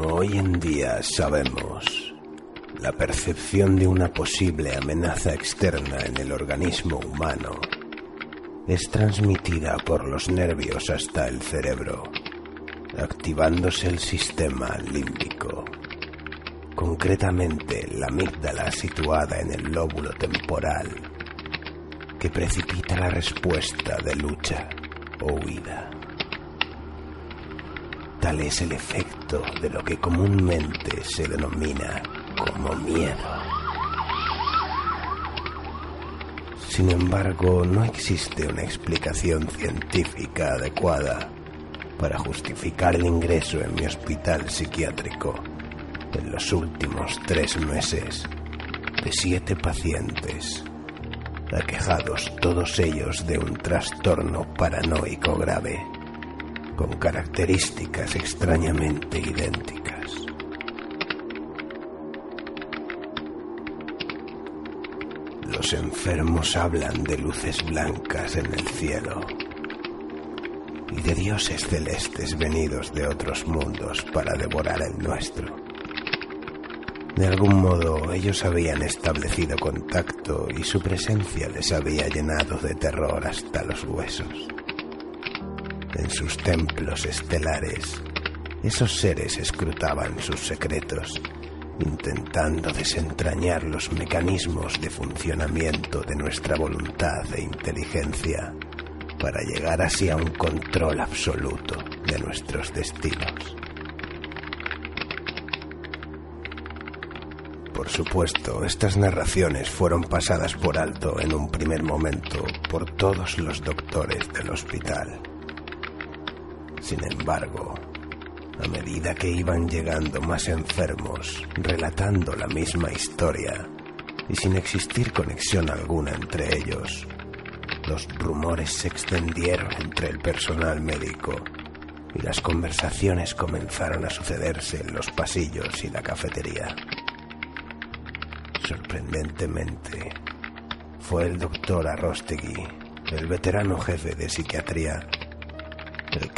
Como hoy en día sabemos, la percepción de una posible amenaza externa en el organismo humano es transmitida por los nervios hasta el cerebro, activándose el sistema límbico, concretamente la amígdala situada en el lóbulo temporal, que precipita la respuesta de lucha o huida. Es el efecto de lo que comúnmente se denomina como miedo. Sin embargo, no existe una explicación científica adecuada para justificar el ingreso en mi hospital psiquiátrico en los últimos tres meses de siete pacientes, aquejados todos ellos de un trastorno paranoico grave con características extrañamente idénticas. Los enfermos hablan de luces blancas en el cielo y de dioses celestes venidos de otros mundos para devorar el nuestro. De algún modo ellos habían establecido contacto y su presencia les había llenado de terror hasta los huesos en sus templos estelares, esos seres escrutaban sus secretos, intentando desentrañar los mecanismos de funcionamiento de nuestra voluntad e inteligencia para llegar así a un control absoluto de nuestros destinos. Por supuesto, estas narraciones fueron pasadas por alto en un primer momento por todos los doctores del hospital. Sin embargo, a medida que iban llegando más enfermos, relatando la misma historia y sin existir conexión alguna entre ellos, los rumores se extendieron entre el personal médico y las conversaciones comenzaron a sucederse en los pasillos y la cafetería. Sorprendentemente, fue el doctor Arrostegui, el veterano jefe de psiquiatría,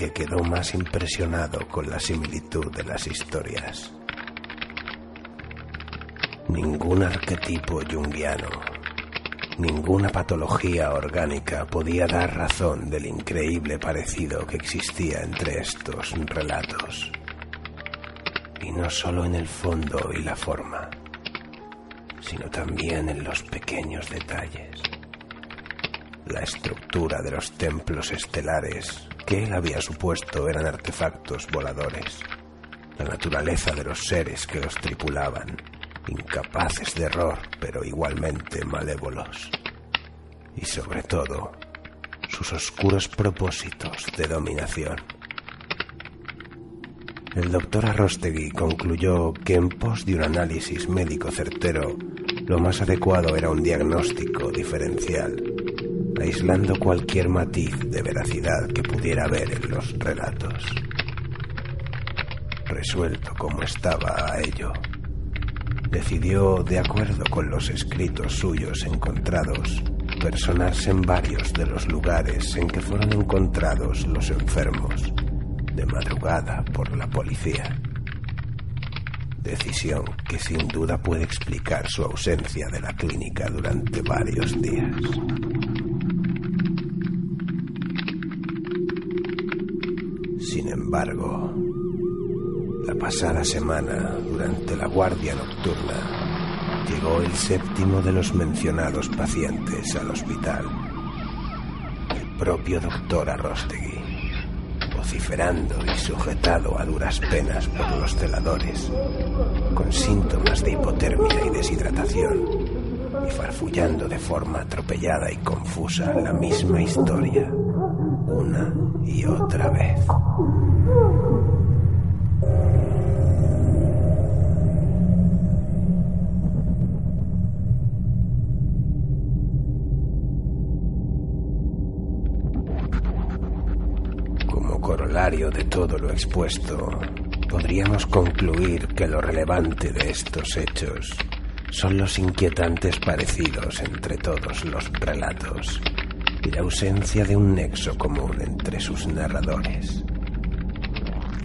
que quedó más impresionado con la similitud de las historias. Ningún arquetipo junguiano, ninguna patología orgánica podía dar razón del increíble parecido que existía entre estos relatos. Y no solo en el fondo y la forma, sino también en los pequeños detalles. La estructura de los templos estelares que él había supuesto eran artefactos voladores, la naturaleza de los seres que los tripulaban, incapaces de error pero igualmente malévolos, y sobre todo sus oscuros propósitos de dominación. El doctor Arrostegui concluyó que en pos de un análisis médico certero, lo más adecuado era un diagnóstico diferencial aislando cualquier matiz de veracidad que pudiera haber en los relatos. Resuelto como estaba a ello, decidió, de acuerdo con los escritos suyos encontrados, personarse en varios de los lugares en que fueron encontrados los enfermos de madrugada por la policía. Decisión que sin duda puede explicar su ausencia de la clínica durante varios días. Sin embargo, la pasada semana, durante la guardia nocturna, llegó el séptimo de los mencionados pacientes al hospital. El propio doctor Arrostegui, vociferando y sujetado a duras penas por los celadores, con síntomas de hipotermia y deshidratación, y farfullando de forma atropellada y confusa la misma historia una y otra vez. Como corolario de todo lo expuesto, podríamos concluir que lo relevante de estos hechos son los inquietantes parecidos entre todos los relatos y la ausencia de un nexo común entre sus narradores.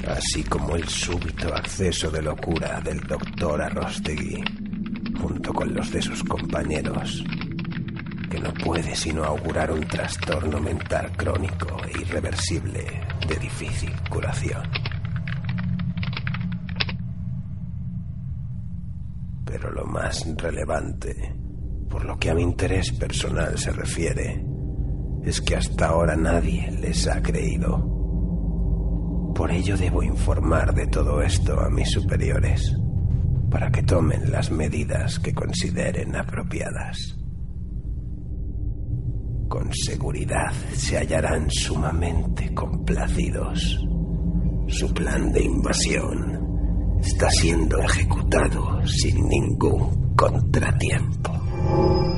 así como el súbito acceso de locura del doctor Arrostegui, junto con los de sus compañeros, que no puede sino augurar un trastorno mental crónico e irreversible de difícil curación. Pero lo más relevante, por lo que a mi interés personal se refiere, es que hasta ahora nadie les ha creído. Por ello debo informar de todo esto a mis superiores, para que tomen las medidas que consideren apropiadas. Con seguridad se hallarán sumamente complacidos. Su plan de invasión está siendo ejecutado sin ningún contratiempo.